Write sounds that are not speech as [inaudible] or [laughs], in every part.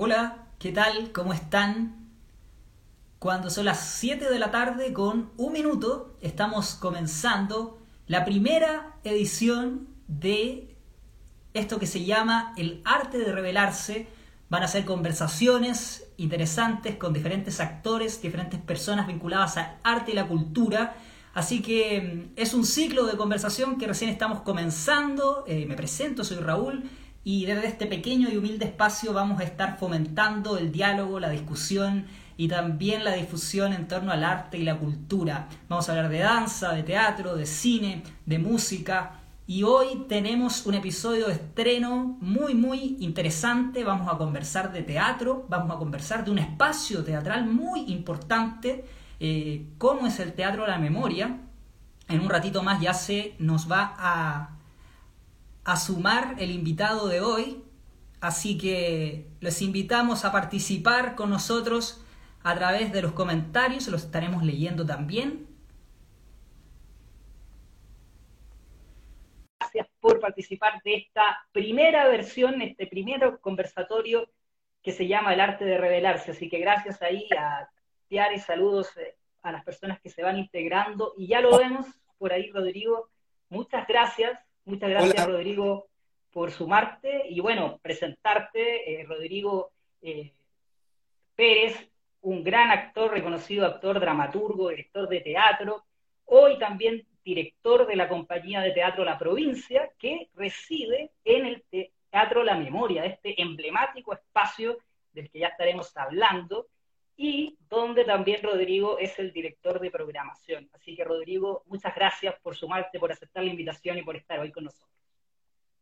Hola, ¿qué tal? ¿Cómo están? Cuando son las 7 de la tarde con un minuto, estamos comenzando la primera edición de esto que se llama El arte de revelarse. Van a ser conversaciones interesantes con diferentes actores, diferentes personas vinculadas al arte y la cultura. Así que mm, es un ciclo de conversación que recién estamos comenzando. Eh, me presento, soy Raúl y desde este pequeño y humilde espacio vamos a estar fomentando el diálogo, la discusión y también la difusión en torno al arte y la cultura. Vamos a hablar de danza, de teatro, de cine, de música y hoy tenemos un episodio de estreno muy muy interesante. Vamos a conversar de teatro, vamos a conversar de un espacio teatral muy importante, eh, como es el Teatro de la Memoria. En un ratito más ya se nos va a a sumar el invitado de hoy, así que les invitamos a participar con nosotros a través de los comentarios, los estaremos leyendo también. Gracias por participar de esta primera versión, este primer conversatorio que se llama El arte de revelarse. Así que gracias ahí a Tiare y saludos eh, a las personas que se van integrando. Y ya lo vemos por ahí, Rodrigo. Muchas gracias Muchas gracias, Rodrigo, por sumarte y bueno, presentarte. Eh, Rodrigo eh, Pérez, un gran actor, reconocido actor, dramaturgo, director de teatro, hoy también director de la compañía de teatro La Provincia, que reside en el Teatro La Memoria, este emblemático espacio del que ya estaremos hablando, y donde también Rodrigo es el director de programación. Así que Rodrigo, muchas gracias por sumarte, por aceptar la invitación y por estar hoy con nosotros.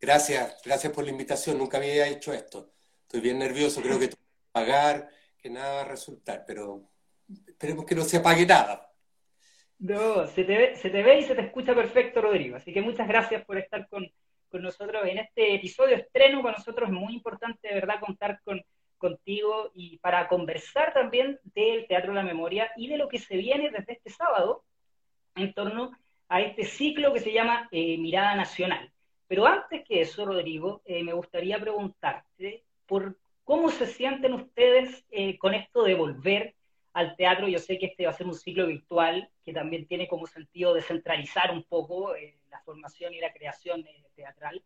Gracias, gracias por la invitación. Nunca había hecho esto. Estoy bien nervioso, creo que pagar, que nada va a resultar, pero esperemos que no se apague nada. No, se te, ve, se te ve y se te escucha perfecto, Rodrigo. Así que muchas gracias por estar con, con nosotros en este episodio estreno. Para nosotros es muy importante, de verdad, contar con contigo y para conversar también del Teatro de la Memoria y de lo que se viene desde este sábado en torno a este ciclo que se llama eh, Mirada Nacional. Pero antes que eso, Rodrigo, eh, me gustaría preguntarte por cómo se sienten ustedes eh, con esto de volver al teatro. Yo sé que este va a ser un ciclo virtual que también tiene como sentido descentralizar un poco la formación y la creación teatral,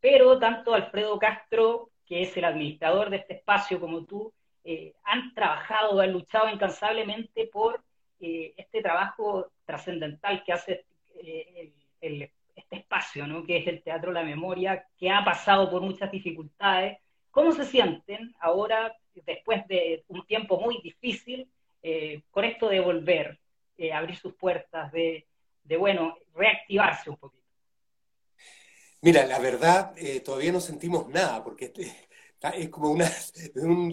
pero tanto Alfredo Castro que es el administrador de este espacio como tú, eh, han trabajado, han luchado incansablemente por eh, este trabajo trascendental que hace eh, este espacio, ¿no? que es el Teatro La Memoria, que ha pasado por muchas dificultades. ¿Cómo se sienten ahora, después de un tiempo muy difícil, con esto de volver, abrir sus puertas, de, bueno, reactivarse un poquito? Mira, la verdad, eh, todavía no sentimos nada, porque [laughs] es como una,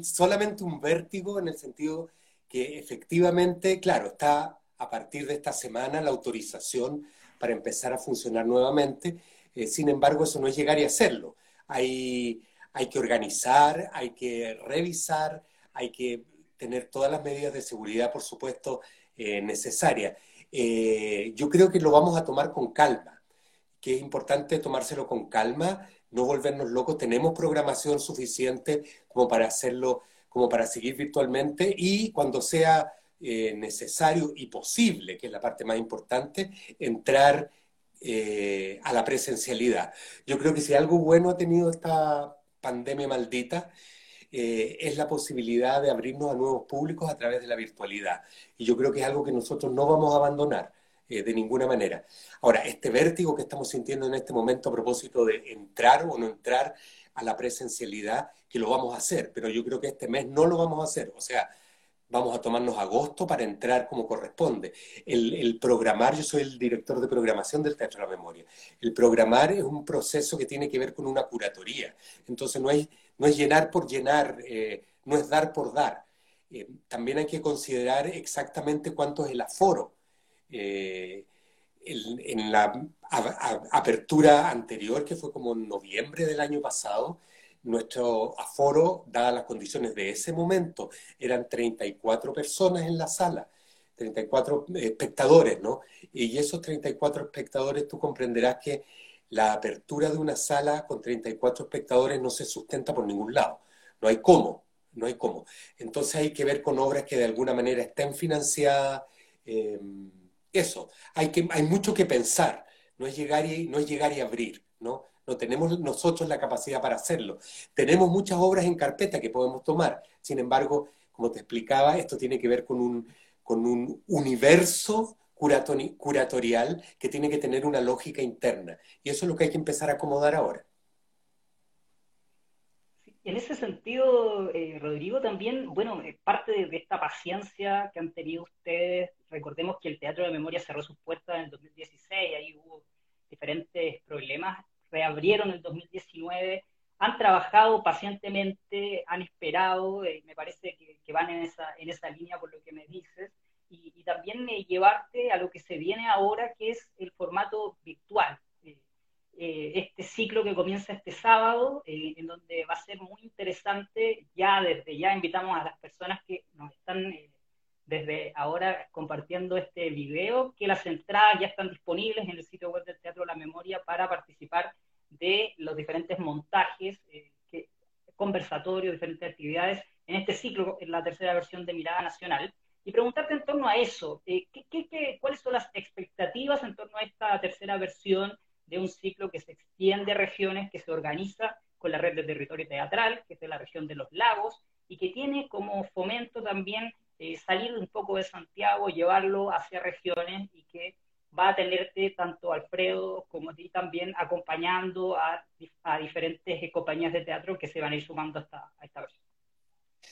solamente un vértigo en el sentido que efectivamente, claro, está a partir de esta semana la autorización para empezar a funcionar nuevamente. Eh, sin embargo, eso no es llegar y hacerlo. Hay, hay que organizar, hay que revisar, hay que tener todas las medidas de seguridad, por supuesto, eh, necesarias. yo creo que lo vamos a tomar con calma que es importante tomárselo con calma, no volvernos locos. Tenemos programación suficiente como para hacerlo, como para seguir virtualmente y cuando sea eh, necesario y posible, que es la parte más importante, entrar eh, a la presencialidad. Yo creo que si algo bueno ha tenido esta pandemia maldita, eh, es la posibilidad de abrirnos a nuevos públicos a través de la virtualidad. Y yo creo que es algo que nosotros no vamos a abandonar. Eh, de ninguna manera. Ahora, este vértigo que estamos sintiendo en este momento a propósito de entrar o no entrar a la presencialidad, que lo vamos a hacer, pero yo creo que este mes no lo vamos a hacer. O sea, vamos a tomarnos agosto para entrar como corresponde. El, programar, yo soy el director de programación del Teatro de la Memoria. El programar es un proceso que tiene que ver con una curatoría. Entonces no es, no es llenar por llenar, eh, no es dar por dar. Eh, también hay que considerar exactamente cuánto es el aforo eh, en, la apertura anterior, que fue como en noviembre del año pasado, nuestro aforo, dadas las condiciones de ese momento, eran 34 personas en la sala, 34 espectadores, ¿no? Y esos 34 espectadores, tú comprenderás que la apertura de una sala con 34 espectadores no se sustenta por ningún lado. No hay cómo. no hay cómo. Entonces hay que ver con obras que de alguna manera estén financiadas. Eh, eso, hay, que, hay mucho que pensar, no es llegar y, no es llegar y abrir, ¿no? No tenemos nosotros la capacidad para hacerlo. Tenemos muchas obras en carpeta que podemos tomar. Sin embargo, como te explicaba, esto tiene que ver con un, con un universo curatorial que tiene que tener una lógica interna. Y eso es lo que hay que empezar a acomodar ahora. En ese sentido, eh, Rodrigo, también, bueno, parte de, esta paciencia que han tenido ustedes, recordemos que el Teatro de Memoria cerró sus puertas en el 2016, ahí hubo diferentes problemas, reabrieron en el 2019, han trabajado pacientemente, han esperado, eh, me parece que, van en esa, en esa línea por lo que me dices, y, también eh, llevarte a lo que se viene ahora, que es el formato virtual. Eh, este ciclo que comienza este sábado, eh, en donde va a ser muy interesante. Ya desde ya invitamos a las personas que nos están eh, desde ahora compartiendo este video, que las entradas ya están disponibles en el sitio web del Teatro La Memoria para participar de los diferentes montajes, que, conversatorios, diferentes actividades en este ciclo, en la tercera versión de Mirada Nacional. Y preguntarte en torno a eso, ¿qué, qué, cuáles son las expectativas en torno a esta tercera versión? De un ciclo que se extiende a regiones, que se organiza con la red de territorio teatral, que es de la región de los lagos, y que tiene como fomento también eh, salir un poco de Santiago, llevarlo hacia regiones y que va a tenerte tanto Alfredo como a ti también acompañando a, a diferentes compañías de teatro que se van a ir sumando a esta versión.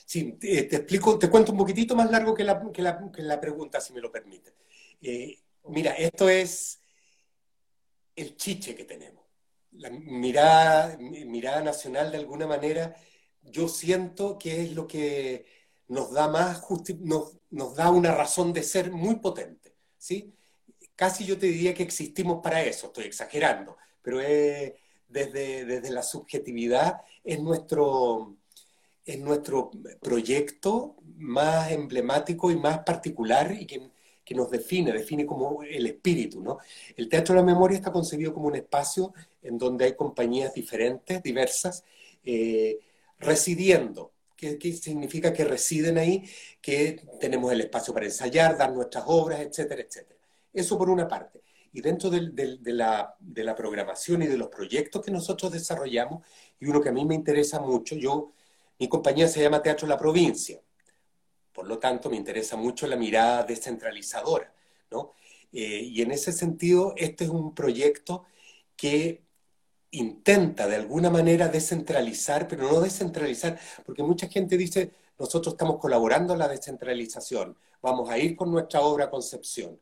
Sí, te, explico, te cuento un poquitito más largo que la, que la, que la pregunta, si me lo permite. Eh, mira, esto es el chiche que tenemos. La mirada, mirada nacional, de alguna manera, yo siento que es lo que nos da más, nos, nos da una razón de ser muy potente, ¿sí? Casi yo te diría que existimos para eso, estoy exagerando, pero es, desde, desde la subjetividad es nuestro, es nuestro proyecto más emblemático y más particular y que nos define, define como el espíritu, ¿no? El Teatro de la Memoria está concebido como un espacio en donde hay compañías diferentes, diversas, eh, residiendo. ¿Qué, significa que residen ahí? Que tenemos el espacio para ensayar, dar nuestras obras, etcétera, etcétera. Eso por una parte. Y dentro de, la, de programación y de los proyectos que nosotros desarrollamos, y uno que a mí me interesa mucho, yo, mi compañía se llama Teatro La Provincia, por lo tanto, me interesa mucho la mirada descentralizadora, ¿no? Eh, y en ese sentido, este es un proyecto que intenta de alguna manera descentralizar, pero no descentralizar, porque mucha gente dice, nosotros estamos colaborando en la descentralización, vamos a ir con nuestra obra Concepción.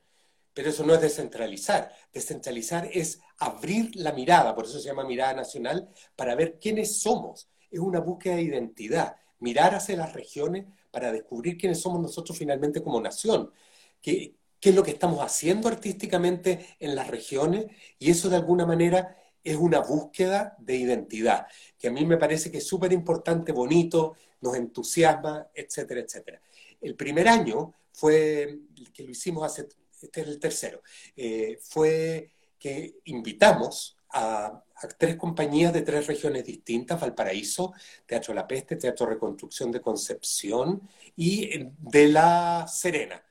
Pero eso no es descentralizar. Descentralizar es abrir la mirada, por eso se llama mirada nacional, para ver quiénes somos. Es una búsqueda de identidad, mirar hacia las regiones para descubrir quiénes somos nosotros finalmente como nación, qué, qué es lo que estamos haciendo artísticamente en las regiones y eso de alguna manera es una búsqueda de identidad, que a mí me parece que es súper importante, bonito, nos entusiasma, etcétera, etcétera. El primer año fue, que lo hicimos hace, este es el tercero, eh, fue que invitamos a, tres compañías de tres regiones distintas, Valparaíso, Teatro La Peste, Teatro Reconstrucción de Concepción y eh, de La Serena.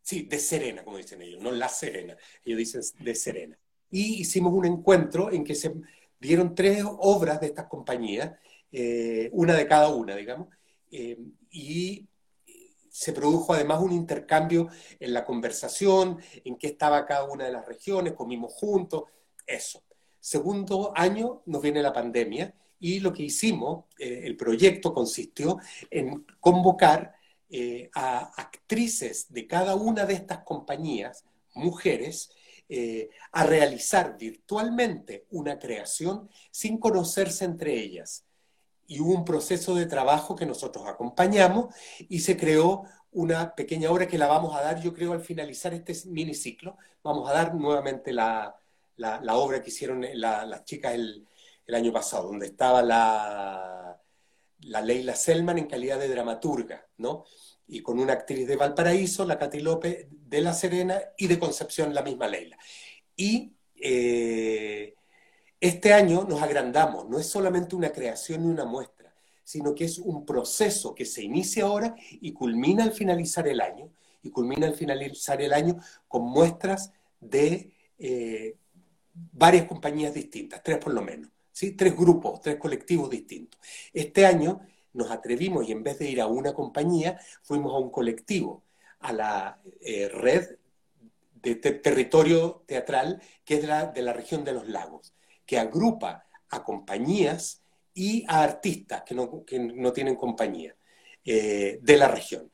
Sí, de Serena, como dicen ellos, no La Serena, ellos dicen de Serena. Y hicimos un encuentro en que se dieron tres obras de estas compañías, eh, una de cada una, digamos, eh, y se produjo además un intercambio en la conversación, en qué estaba cada una de las regiones, comimos juntos, eso. Segundo año nos viene la pandemia y lo que hicimos, eh, el proyecto consistió en convocar eh, a actrices de cada una de estas compañías, mujeres, eh, a realizar virtualmente una creación sin conocerse entre ellas. Y hubo un proceso de trabajo que nosotros acompañamos y se creó una pequeña obra que la vamos a dar, yo creo, al finalizar este miniciclo. Vamos a dar nuevamente la, la, obra que hicieron las chicas el, año pasado, donde estaba la, la Leila Selman en calidad de dramaturga, ¿no? Y con una actriz de Valparaíso, la Katy López de La Serena y de Concepción, la misma Leila. Y eh, este año nos agrandamos, no es solamente una creación ni una muestra, sino que es un proceso que se inicia ahora y culmina al finalizar el año, y culmina al finalizar el año con muestras de eh, varias compañías distintas, tres por lo menos, ¿sí? tres grupos, tres colectivos distintos. Este año nos atrevimos y en vez de ir a una compañía, fuimos a un colectivo, a la eh, red de territorio teatral que es la, de la región de los lagos, que agrupa a compañías y a artistas que no, que no tienen compañía eh, de la región.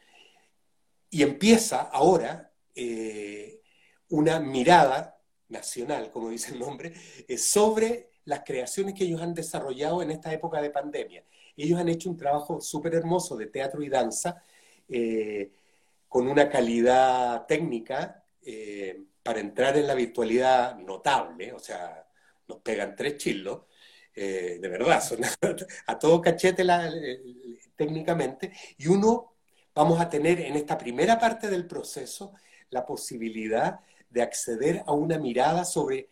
Y empieza ahora eh, una mirada nacional, como dice el nombre, eh, sobre las creaciones que ellos han desarrollado en esta época de pandemia. Ellos han hecho un trabajo súper hermoso de teatro y danza, con una calidad técnica para entrar en la virtualidad notable, o sea, nos pegan tres chilos, eh, de verdad, son [laughs] a, todo cachete técnicamente, y uno vamos a tener en esta primera parte del proceso la posibilidad de acceder a una mirada sobre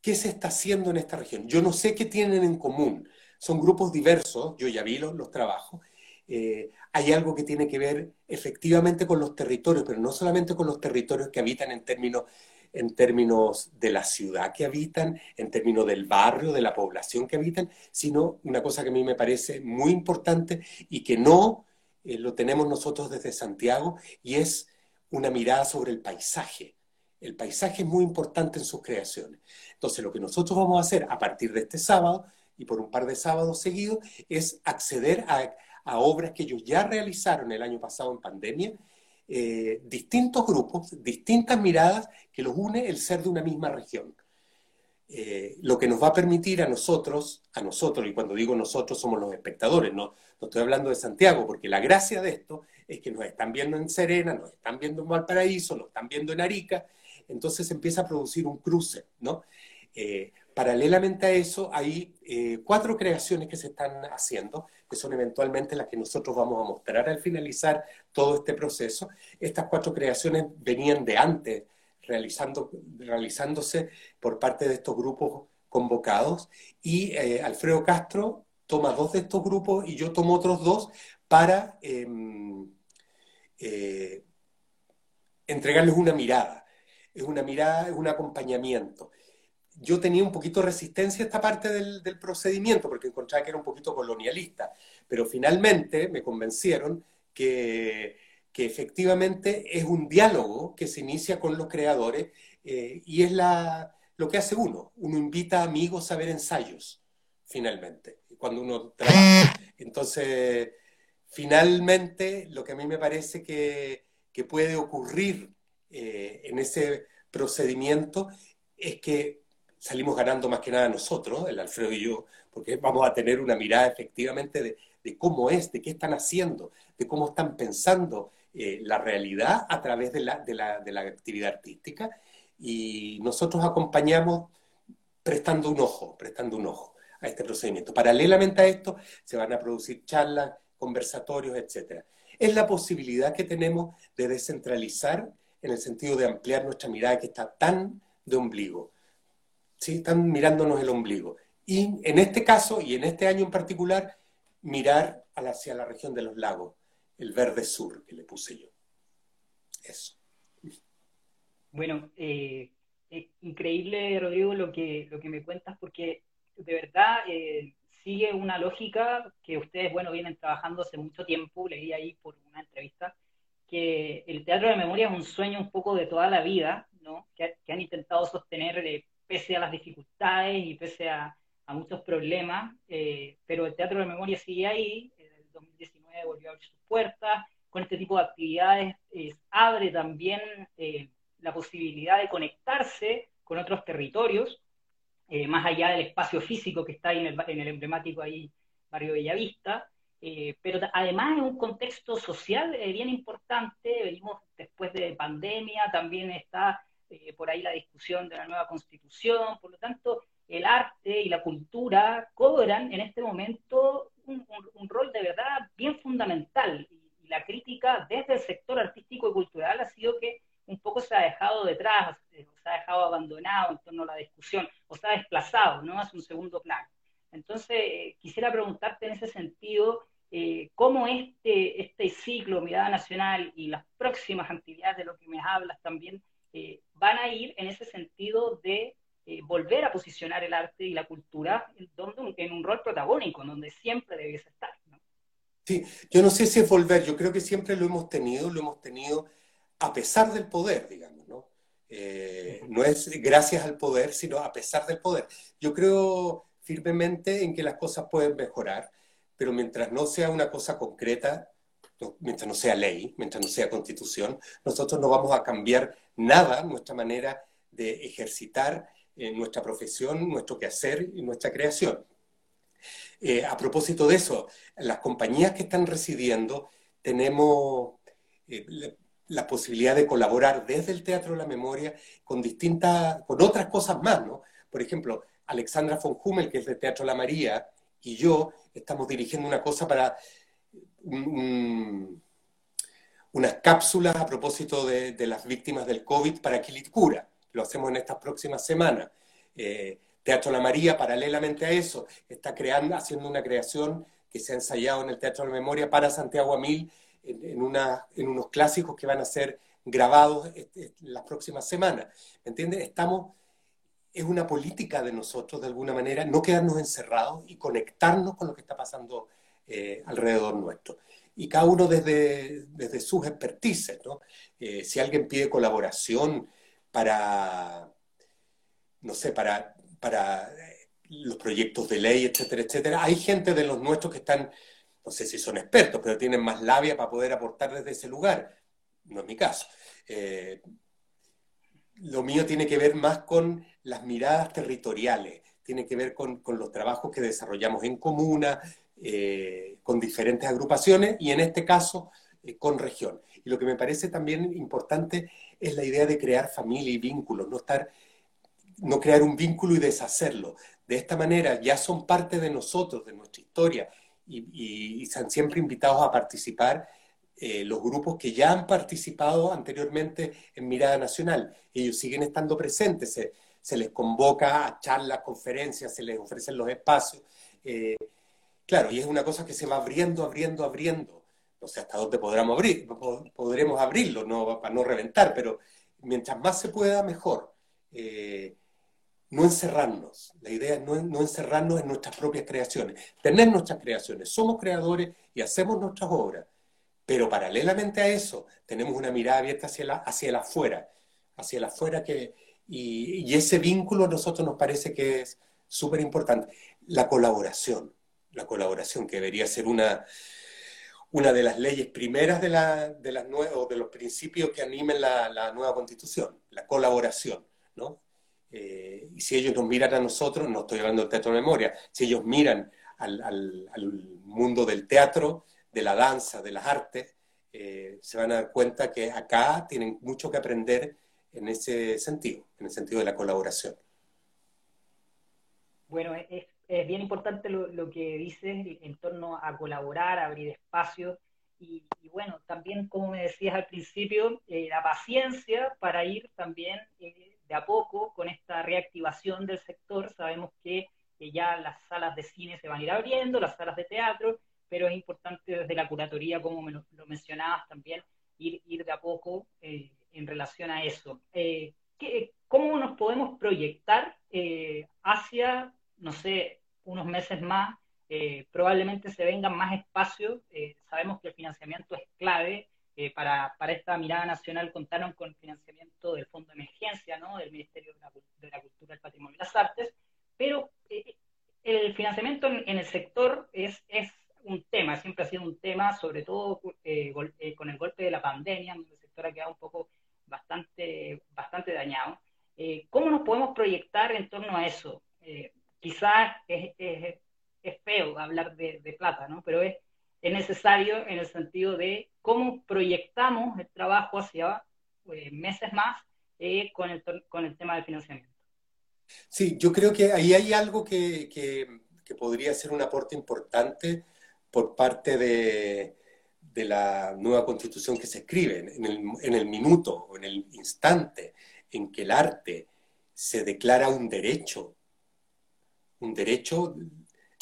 qué se está haciendo en esta región. Yo no sé qué tienen en común, son grupos diversos, yo ya vi los, los trabajos, eh, hay algo que tiene que ver efectivamente con los territorios, pero no solamente con los territorios que habitan en términos, en términos de la ciudad que habitan, en términos del barrio, de la población que habitan, sino una cosa que a mí me parece muy importante y que no eh, lo tenemos nosotros desde Santiago, y es una mirada sobre el paisaje. El paisaje es muy importante en sus creaciones. Entonces, lo que nosotros vamos a hacer a partir de este sábado y por un par de sábados seguidos es acceder a, obras que ellos ya realizaron el año pasado en pandemia, eh, distintos grupos, distintas miradas que los une el ser de una misma región. Eh, lo que nos va a permitir a nosotros, a nosotros, y cuando digo nosotros somos los espectadores, no, no estoy hablando de Santiago, porque la gracia de esto es que nos están viendo en Serena, nos están viendo en Valparaíso, nos están viendo en Arica, entonces empieza a producir un cruce, ¿no? Eh, paralelamente a eso, hay cuatro creaciones que se están haciendo, que son eventualmente las que nosotros vamos a mostrar al finalizar todo este proceso. Estas cuatro creaciones venían de antes, realizándose por parte de estos grupos convocados, y eh, Alfredo Castro toma dos de estos grupos y yo tomo otros dos para em, eh, entregarles una mirada. Es una mirada, es un acompañamiento yo tenía un poquito resistencia a esta parte del, procedimiento porque encontraba que era un poquito colonialista, pero finalmente me convencieron que, efectivamente es un diálogo que se inicia con los creadores eh, y es la, lo que hace uno. Uno invita a amigos a ver ensayos, finalmente, cuando uno trabaja. Entonces, finalmente, lo que a mí me parece que, puede ocurrir eh, en ese procedimiento es que salimos ganando más que nada nosotros, el Alfredo y yo, porque vamos a tener una mirada efectivamente de, cómo es, de qué están haciendo, de cómo están pensando eh, la realidad a través de la, de, la, de la actividad artística y nosotros acompañamos prestando un ojo, prestando un ojo a este procedimiento. Paralelamente a esto se van a producir charlas, conversatorios, etc. Es la posibilidad que tenemos de descentralizar en el sentido de ampliar nuestra mirada que está tan de ombligo. ¿sí? están mirándonos el ombligo. Y en este caso, y en este año en particular, mirar hacia la región de los lagos, el verde sur que le puse yo. Eso. Bueno, eh, es increíble, Rodrigo, lo que, lo que me cuentas, porque de verdad eh, sigue una lógica que ustedes, bueno, vienen trabajando hace mucho tiempo, leí ahí por una entrevista, que el teatro de memoria es un sueño un poco de toda la vida, ¿no? Que, han intentado sostener eh, pese a las dificultades y pese a, muchos problemas, eh, pero el Teatro de Memoria sigue ahí, en el 2019 volvió a abrir sus puertas, con este tipo de actividades abre también eh, la posibilidad de conectarse con otros territorios, eh, más allá del espacio físico que está ahí en el, en el emblemático ahí barrio Bellavista, pero además en un contexto social bien importante, venimos después de pandemia, también está eh, por ahí la discusión de la nueva constitución, por lo tanto, el arte y la cultura cobran en este momento un, rol de verdad bien fundamental. Y, la crítica desde el sector artístico y cultural ha sido que un poco se ha dejado detrás, se ha dejado abandonado en torno a la discusión, o se ha desplazado, ¿no? Hace un segundo plano. Entonces, quisiera preguntarte en ese sentido, eh, cómo este, este ciclo Mirada Nacional y las próximas actividades de lo que me hablas también eh, van a ir en ese sentido de eh, volver a posicionar el arte y la cultura en, en un rol protagónico, en donde siempre debiese estar. Sí, yo no sé si es volver, yo creo que siempre lo hemos tenido, lo hemos tenido a pesar del poder, digamos, ¿no? Eh, no es gracias al poder, sino a pesar del poder. Yo creo firmemente en que las cosas pueden mejorar, pero mientras no sea una cosa concreta, mientras no sea ley, mientras no sea constitución, nosotros no vamos a cambiar nada nuestra manera de ejercitar eh, nuestra profesión, nuestro quehacer y nuestra creación. Eh, a propósito de eso, las compañías que están residiendo, tenemos eh, la, posibilidad de colaborar desde el Teatro de la Memoria con distintas, con otras cosas más, ¿no? Por ejemplo, Alexandra von Hummel, que es del Teatro La María, y yo estamos dirigiendo una cosa para unas cápsulas a propósito de, las víctimas del COVID para Quilicura. Lo hacemos en estas próximas semanas. Eh, Teatro La María, paralelamente a eso, está creando, haciendo una creación que se ha ensayado en el Teatro de la Memoria para Santiago Amil, en, en, una, en unos clásicos que van a ser grabados este, las próximas semanas. ¿Me entiendes? Estamos, es una política de nosotros, de alguna manera, no quedarnos encerrados y conectarnos con lo que está pasando eh, alrededor nuestro. Y cada uno desde, desde sus expertices, ¿no? Eh, si alguien pide colaboración para, no sé, para para eh, los proyectos de ley, etcétera, etcétera. Hay gente de los nuestros que están, no sé si son expertos, pero tienen más labia para poder aportar desde ese lugar. No es mi caso. Lo mío tiene que ver más con las miradas territoriales, tiene que ver con, los trabajos que desarrollamos en comuna, eh, con diferentes agrupaciones y en este caso con región. Y lo que me parece también importante es la idea de crear familia y vínculos, no estar no crear un vínculo y deshacerlo. De esta manera ya son parte de nosotros, de nuestra historia, y, están siempre invitados a participar eh, los grupos que ya han participado anteriormente en Mirada Nacional. Ellos siguen estando presentes, se, les convoca a charlas, conferencias, se les ofrecen los espacios. Eh, claro, y es una cosa que se va abriendo, abriendo, abriendo. No sé hasta dónde podremos abrir, podremos abrirlo, no, para no reventar, pero mientras más se pueda, mejor. Eh, no encerrarnos. La idea es no, encerrarnos en nuestras propias creaciones, tener nuestras creaciones. Somos creadores y hacemos nuestras obras, pero paralelamente a eso tenemos una mirada abierta hacia, la, hacia el afuera, hacia el afuera que, y, ese vínculo a nosotros nos parece que es súper importante. La colaboración, la colaboración que debería ser una, una de las leyes primeras de, la, de, los principios que animen la, la nueva constitución, la colaboración, ¿no? Eh, y si ellos nos miran a nosotros, no estoy hablando del teatro de memoria, si ellos miran al, mundo del teatro, de la danza, de las artes, eh, se van a dar cuenta que acá tienen mucho que aprender en ese sentido, en el sentido de la colaboración. Bueno, es, bien importante lo, que dices en torno a colaborar, abrir espacios y, bueno, también como me decías al principio, eh, la paciencia para ir también a poco con esta reactivación del sector. Sabemos que, ya las salas de cine se van a ir abriendo, las salas de teatro, pero es importante desde la curatoría, como me lo, mencionabas también, ir, ir de a poco eh, en relación a eso. Eh, ¿Cómo nos podemos proyectar eh, hacia, no sé, unos meses más? probablemente se vengan más espacios. sabemos que el financiamiento es clave eh, para, para, esta mirada nacional contaron con financiamiento del Fondo de Emergencia, ¿no? del Ministerio de la, Cultura, del Patrimonio y las Artes, pero eh, el financiamiento en, el sector es, es un tema, siempre ha sido un tema, sobre todo eh, con el golpe de la pandemia, el sector ha quedado un poco bastante, bastante dañado. ¿Cómo nos podemos proyectar en torno a eso? quizás es, es, es, feo hablar de, de plata, ¿no? pero es es necesario en el sentido de cómo proyectamos el trabajo hacia eh, meses más eh, con, el, con el tema del financiamiento. Sí, yo creo que ahí hay algo que, que, podría ser un aporte importante por parte de, de, la nueva constitución que se escribe, en el, minuto o en el instante en que el arte se declara un derecho, un derecho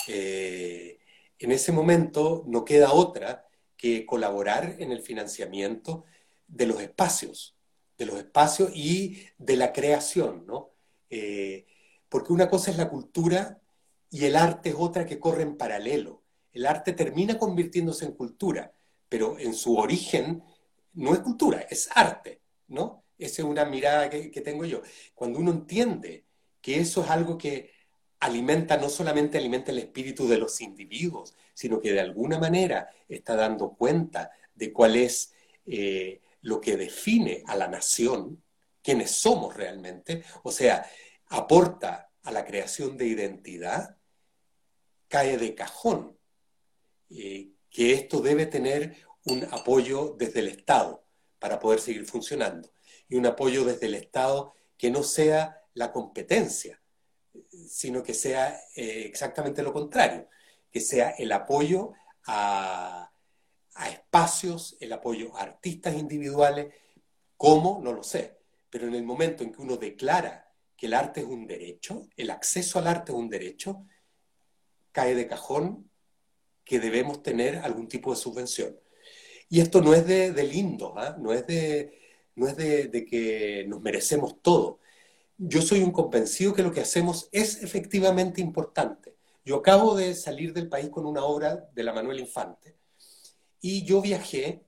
eh, en ese momento no queda otra que colaborar en el financiamiento de los espacios, de los espacios y de la creación, ¿no? Eh, porque una cosa es la cultura y el arte es otra que corre en paralelo. El arte termina convirtiéndose en cultura, pero en su origen no es cultura, es arte, ¿no? Esa es una mirada que, tengo yo. Cuando uno entiende que eso es algo que alimenta, no solamente alimenta el espíritu de los individuos, sino que de alguna manera está dando cuenta de cuál es eh, lo que define a la nación, quiénes somos realmente, o sea, aporta a la creación de identidad, cae de cajón eh, que esto debe tener un apoyo desde el Estado para poder seguir funcionando y un apoyo desde el Estado que no sea la competencia, sino que sea eh, exactamente lo contrario, que sea el apoyo a, a espacios, el apoyo a artistas individuales, ¿cómo? No lo sé, pero en el momento en que uno declara que el arte es un derecho, el acceso al arte es un derecho, cae de cajón que debemos tener algún tipo de subvención. Y esto no es de, lindo, ¿ah? no es, de, no es de, que nos merecemos todo. Yo soy un convencido que lo que hacemos es efectivamente importante. Yo acabo de salir del país con una obra de la Manuel Infante y yo viajé,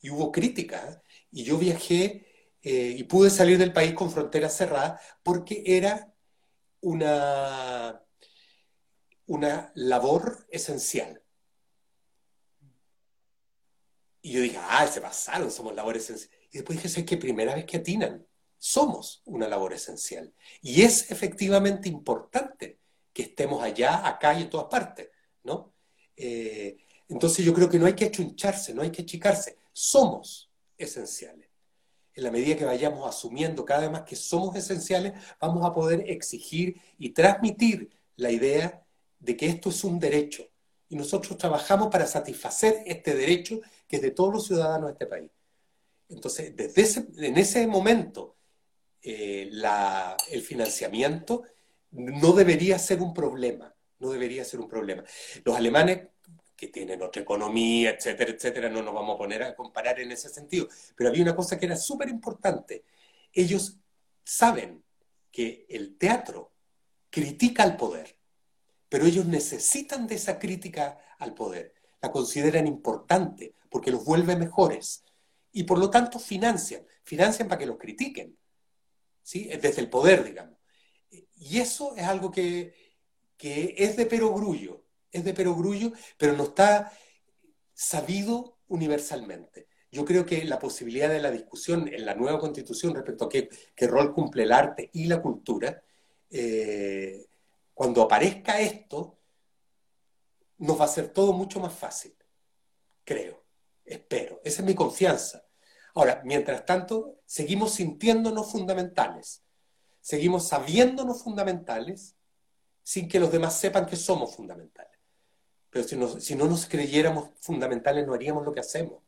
y hubo crítica, y yo viajé eh, y pude salir del país con fronteras cerradas porque era una, una labor esencial. Y yo dije, ah, se pasaron, somos labores esenciales. Y después dije, es que primera vez que atinan, somos una labor esencial. Y es efectivamente importante que estemos allá, acá y en todas partes, ¿no? Eh, entonces yo creo que no hay que achuncharse, no hay que achicarse, somos esenciales. En la medida que vayamos asumiendo cada vez más que somos esenciales, vamos a poder exigir y transmitir la idea de que esto es un derecho. Y nosotros trabajamos para satisfacer este derecho que es de todos los ciudadanos de este país. Entonces, desde ese, en ese momento, eh, el financiamiento no debería ser un problema, no debería ser un problema. Los alemanes que tienen otra economía, etcétera, etcétera, no nos vamos a poner a comparar en ese sentido, pero había una cosa que era súper importante. Ellos saben que el teatro critica al poder, pero ellos necesitan de esa crítica al poder, la consideran importante porque los vuelve mejores y por lo tanto financian, financian para que los critiquen, ¿sí? desde el poder, digamos. Y eso es algo que, que es de perogrullo, es de perogrullo, pero no está sabido universalmente. Yo creo que la posibilidad de la discusión en la nueva constitución respecto a qué, rol cumple el arte y la cultura, eh, cuando aparezca esto, nos va a ser todo mucho más fácil, creo, espero. Esa es mi confianza. Ahora, mientras tanto, seguimos sintiéndonos fundamentales, seguimos sabiéndonos fundamentales sin que los demás sepan que somos fundamentales. Pero si, no nos creyéramos fundamentales, no haríamos lo que hacemos.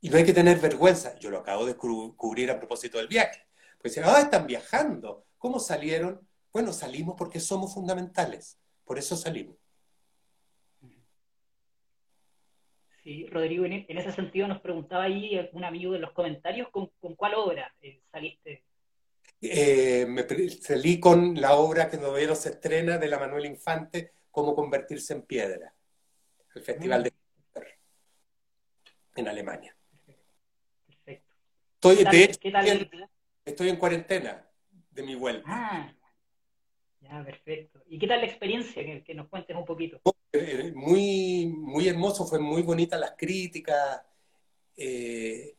Y no hay que tener vergüenza. Yo lo acabo de cubrir a propósito del viaje. Pues decían, ah, están viajando. ¿Cómo salieron? Bueno, salimos porque somos fundamentales. Por eso salimos. Sí, Rodrigo, en, ese sentido nos preguntaba ahí un amigo de los comentarios, ¿con, cuál obra eh, saliste? Eh, me salí con la obra que todavía se estrena de la Manuel Infante, cómo convertirse en piedra, el Festival de en Alemania. Perfecto. Estoy, estoy en cuarentena de mi vuelta. Ah, ya, perfecto. ¿Y qué tal la experiencia? Que, nos cuentes un poquito. Eh, muy, muy hermoso, fue muy bonita las críticas. Eh,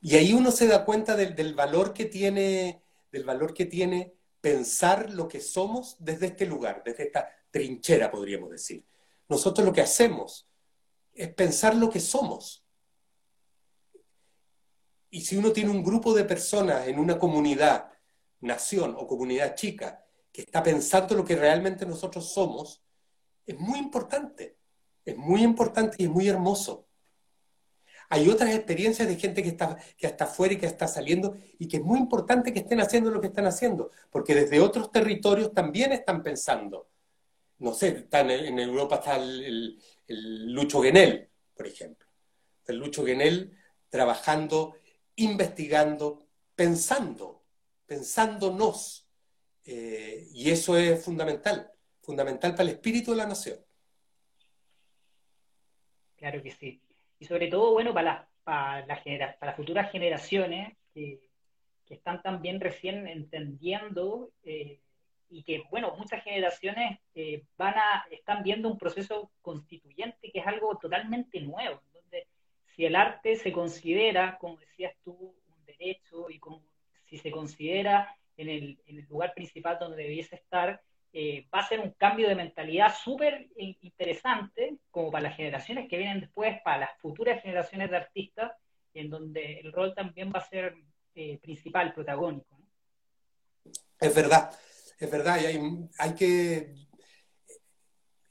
y ahí uno se da cuenta del, del, valor que tiene, del valor que tiene pensar lo que somos desde este lugar, desde esta trinchera, podríamos decir. Nosotros lo que hacemos es pensar lo que somos. Y si uno tiene un grupo de personas en una comunidad, nación o comunidad chica, que está pensando lo que realmente nosotros somos, es muy importante. Es muy importante y es muy hermoso. Hay otras experiencias de gente que está, que está afuera y que está saliendo y que es muy importante que estén haciendo lo que están haciendo, porque desde otros territorios también están pensando no sé, en, Europa está el, Lucho Guenel, por ejemplo. El Lucho Guenel trabajando, investigando, pensando, pensándonos. Eh, y eso es fundamental, fundamental para el espíritu de la nación. Claro que sí. Y sobre todo, bueno, para, para, para las futuras generaciones que, están también recién entendiendo eh, y que, bueno, muchas generaciones eh, van a, están viendo un proceso constituyente que es algo totalmente nuevo, donde si el arte se considera, como decías tú, un derecho y como si se considera en el, lugar principal donde debiese estar, eh, va a ser un cambio de mentalidad súper interesante, como para las generaciones que vienen después, para las futuras generaciones de artistas, en donde el rol también va a ser eh, principal, protagónico. Es verdad es verdad, y hay, que...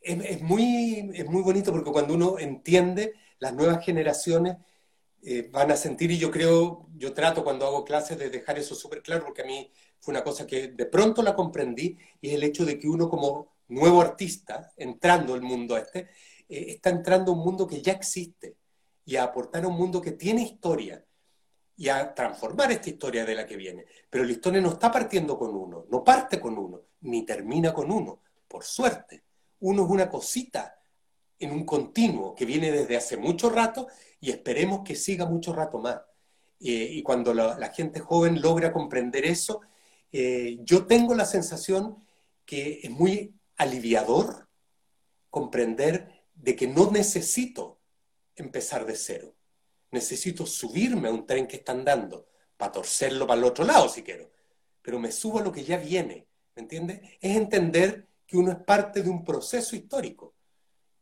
Es, muy, es muy bonito porque cuando uno entiende, las nuevas generaciones eh, van a sentir, y yo creo, yo trato cuando hago clases de dejar eso súper claro, porque a mí fue una cosa que de pronto la comprendí, y es el hecho de que uno como nuevo artista, entrando al mundo este, eh, está entrando a un mundo que ya existe, y a aportar a un mundo que tiene historia, y a transformar esta historia de la que viene. Pero la historia no está partiendo con uno, no parte con uno, ni termina con uno, por suerte. Uno es una cosita en un continuo que viene desde hace mucho rato y esperemos que siga mucho rato más. Eh, y cuando la, gente joven logra comprender eso, eh, yo tengo la sensación que es muy aliviador comprender de que no necesito empezar de cero necesito subirme a un tren que está andando para torcerlo para el otro lado si quiero, pero me subo a lo que ya viene, ¿me entiendes? Es entender que uno es parte de un proceso histórico.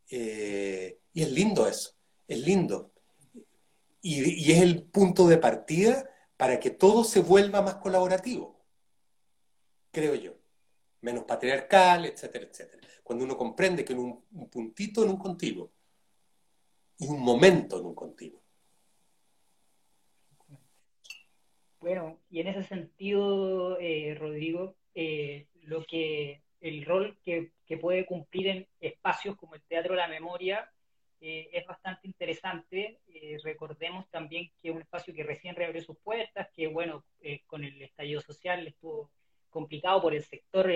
Eh, y es lindo eso, es lindo. Y, es el punto de partida para que todo se vuelva más colaborativo, creo yo. Menos patriarcal, etcétera, etcétera. Cuando uno comprende que en un, un puntito en un continuo y un momento en un continuo. Bueno, y en ese sentido, eh, Rodrigo, eh, lo que el rol que, puede cumplir en espacios como el Teatro de la Memoria eh, es bastante interesante. recordemos también que es un espacio que recién reabrió sus puertas, que bueno, con el estallido social estuvo complicado por el sector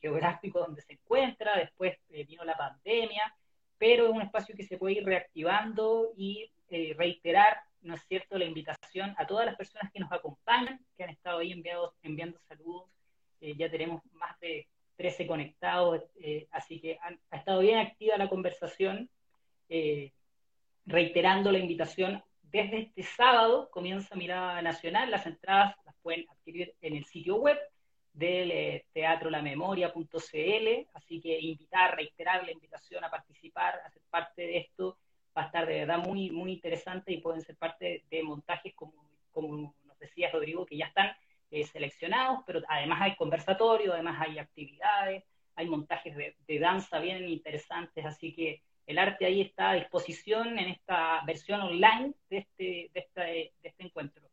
geográfico donde se encuentra, después vino la pandemia, pero es un espacio que se puede ir reactivando y reiterar ¿no es cierto?, la invitación a todas las personas que nos acompañan, que han estado ahí enviados, enviando saludos. Eh, ya tenemos más de 13 conectados, eh, así que ha estado bien activa la conversación. Eh, reiterando la invitación, desde este sábado comienza Mirada Nacional, las entradas las pueden adquirir en el sitio web del teatrolamemoria.cl, así que invitar, reiterar la invitación a participar, a ser parte de esto va a estar de verdad muy, muy interesante y pueden ser parte de montajes como, como nos decía Rodrigo, que ya están eh, seleccionados, pero además hay conversatorios, además hay actividades, hay montajes de, danza bien interesantes, así que el arte ahí está a disposición en esta versión online de este, de este, de este encuentro.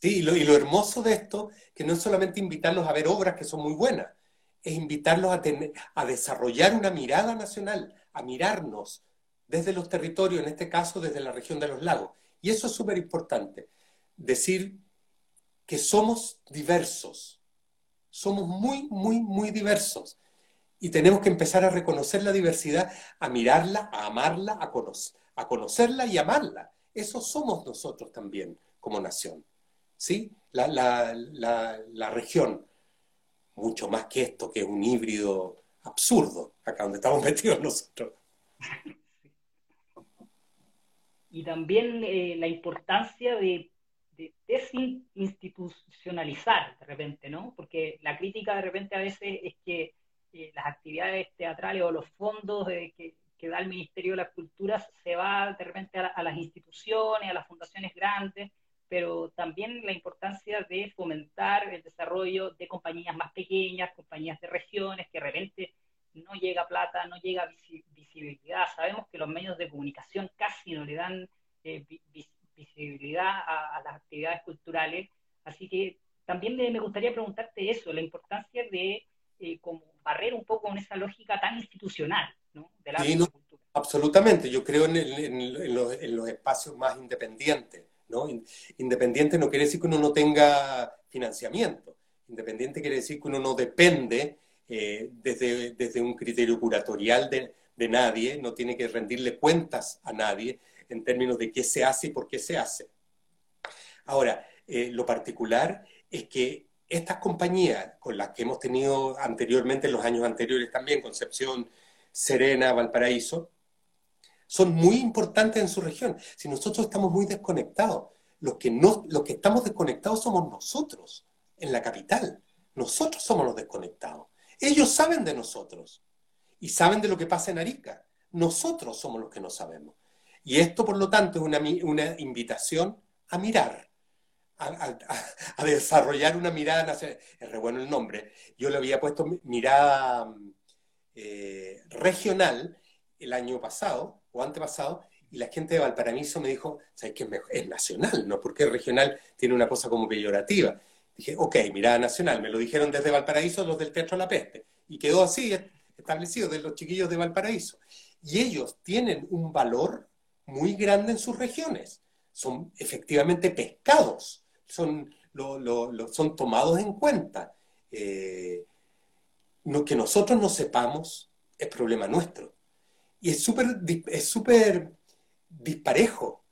Sí, y lo, hermoso de esto, que no es solamente invitarlos a ver obras que son muy buenas, es invitarlos a, tener, a desarrollar una mirada nacional, a mirarnos, desde los territorios, en este caso desde la región de los lagos. Y eso es súper importante, decir que somos diversos, somos muy, muy, muy diversos. Y tenemos que empezar a reconocer la diversidad, a mirarla, a amarla, a, a conocerla y amarla. Eso somos nosotros también como nación. ¿Sí? La, la región, mucho más que esto, que es un híbrido absurdo, acá donde estamos [laughs] metidos nosotros y también eh, la importancia de, desinstitucionalizar de repente, ¿no? Porque la crítica de repente a veces es que eh, las actividades teatrales o los fondos que, da el Ministerio de las Culturas se va de repente a, las instituciones, a las fundaciones grandes, pero también la importancia de fomentar el desarrollo de compañías más pequeñas, compañías de regiones, que de repente no llega plata, no llega visibilidad. Sabemos que los medios de comunicación casi no le dan eh, visibilidad a, las actividades culturales. Así que también me, gustaría preguntarte eso, la importancia de, eh, como barrer un poco con esa lógica tan institucional ¿no? de la cultura. Absolutamente, yo creo en, los, espacios más independientes. ¿No? Independiente no quiere decir que uno no tenga financiamiento, independiente quiere decir que uno no depende eh, desde, desde un criterio curatorial de, de nadie, no tiene que rendirle cuentas a nadie en términos de qué se hace y por qué se hace. Ahora, eh, lo particular es que estas compañías con las que hemos tenido anteriormente, en los años anteriores también, Concepción, Serena, Valparaíso, son muy importantes en su región. Si nosotros estamos muy desconectados, los que, no, los que estamos desconectados somos nosotros en la capital. Nosotros somos los desconectados. Ellos saben de nosotros y saben de lo que pasa en Arica. Nosotros somos los que no sabemos. Y esto, por lo tanto, es una, una invitación a mirar, a, desarrollar una mirada nacional. Es re bueno el nombre. Yo le había puesto mirada eh, regional el año pasado o antepasado, y la gente de Valparaíso me dijo, ¿sabes qué? Es nacional, ¿no? Porque regional tiene una cosa como peyorativa. Dije, ok, mirada nacional. Me lo dijeron desde Valparaíso los del Teatro La Peste. Y quedó así, establecido de los chiquillos de Valparaíso. Y ellos tienen un valor muy grande en sus regiones. Son efectivamente pescados, son, son tomados en cuenta. Eh, que nosotros no sepamos es problema nuestro. Y es súper es súper disparejo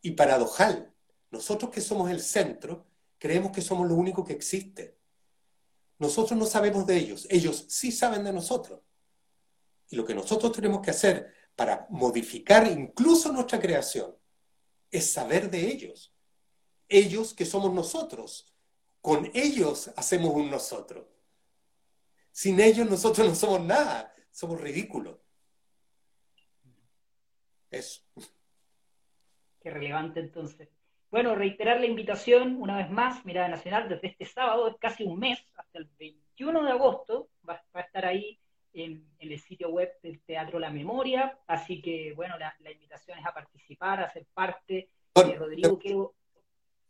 y paradojal. Nosotros que somos el centro, creemos que somos lo único que existe. Nosotros no sabemos de ellos, ellos sí saben de nosotros. Y lo que nosotros tenemos que hacer para modificar incluso nuestra creación es saber de ellos. Ellos que somos nosotros. Con ellos hacemos un nosotros. Sin ellos nosotros no somos nada, somos ridículos. Eso. Qué relevante entonces. Bueno, reiterar la invitación una vez más, Mirada Nacional, desde este sábado, es casi un mes, hasta el 21 de agosto, va, a estar ahí en, el sitio web del Teatro La Memoria, así que bueno, la, invitación es a participar, a ser parte. de Rodrigo, quiero...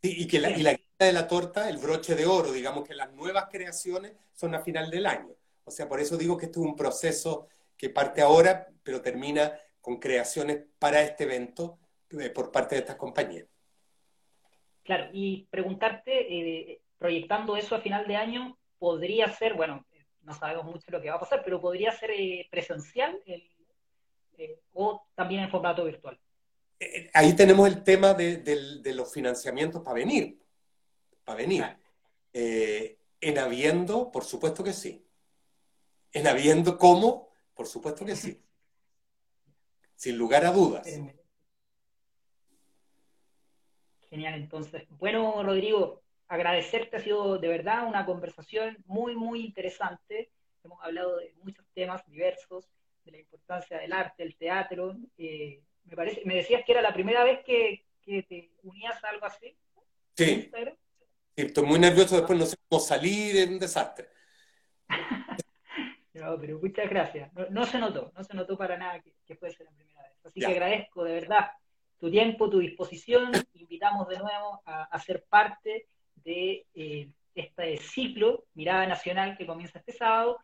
y que la, y la de la torta, el broche de oro, digamos que las nuevas creaciones son a final del año. O sea, por eso digo que esto es un proceso que parte ahora, pero termina con creaciones para este evento eh, por parte de estas compañías. Claro, y preguntarte, eh, proyectando eso a final de año, podría ser, bueno, no sabemos mucho lo que va a pasar, pero podría ser eh, presencial o también en formato virtual. Ahí tenemos el tema de, los financiamientos para venir. Para venir. en habiendo, por supuesto que sí. En habiendo cómo, por supuesto que sí. [laughs] Sin lugar a dudas. Genial, entonces. Bueno, Rodrigo, agradecerte, ha sido de verdad una conversación muy, muy interesante. Hemos hablado de muchos temas diversos, de la importancia del arte, del teatro. Eh, me, parece, me decías que era la primera vez que, te unías a algo así. Sí. Estoy muy nervioso, después no sé cómo salir, es un desastre. [laughs] no, pero muchas gracias. No, se notó, no se notó para nada que, que fuese la primera Así que agradezco de verdad tu tiempo, tu disposición. [coughs] Invitamos de nuevo a, ser parte de eh, este ciclo Mirada Nacional que comienza este sábado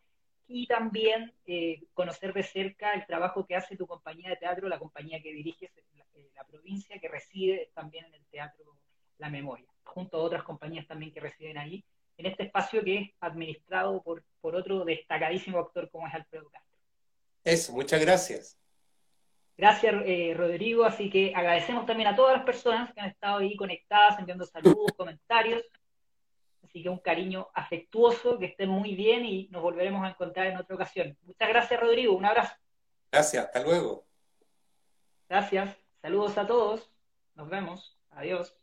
y también eh, conocer de cerca el trabajo que hace tu compañía de teatro, la compañía que diriges en la, la, provincia, que reside también en el Teatro La Memoria, junto a otras compañías también que residen ahí, en este espacio que es administrado por, por otro destacadísimo actor como es Alfredo Castro. Eso, muchas gracias. Gracias, eh, Rodrigo. Así que agradecemos también a todas las personas que han estado ahí conectadas, enviando saludos, comentarios. Así que un cariño afectuoso, que estén muy bien y nos volveremos a encontrar en otra ocasión. Muchas gracias, Rodrigo. Un abrazo. Gracias, hasta luego. Gracias. Saludos a todos. Nos vemos. Adiós.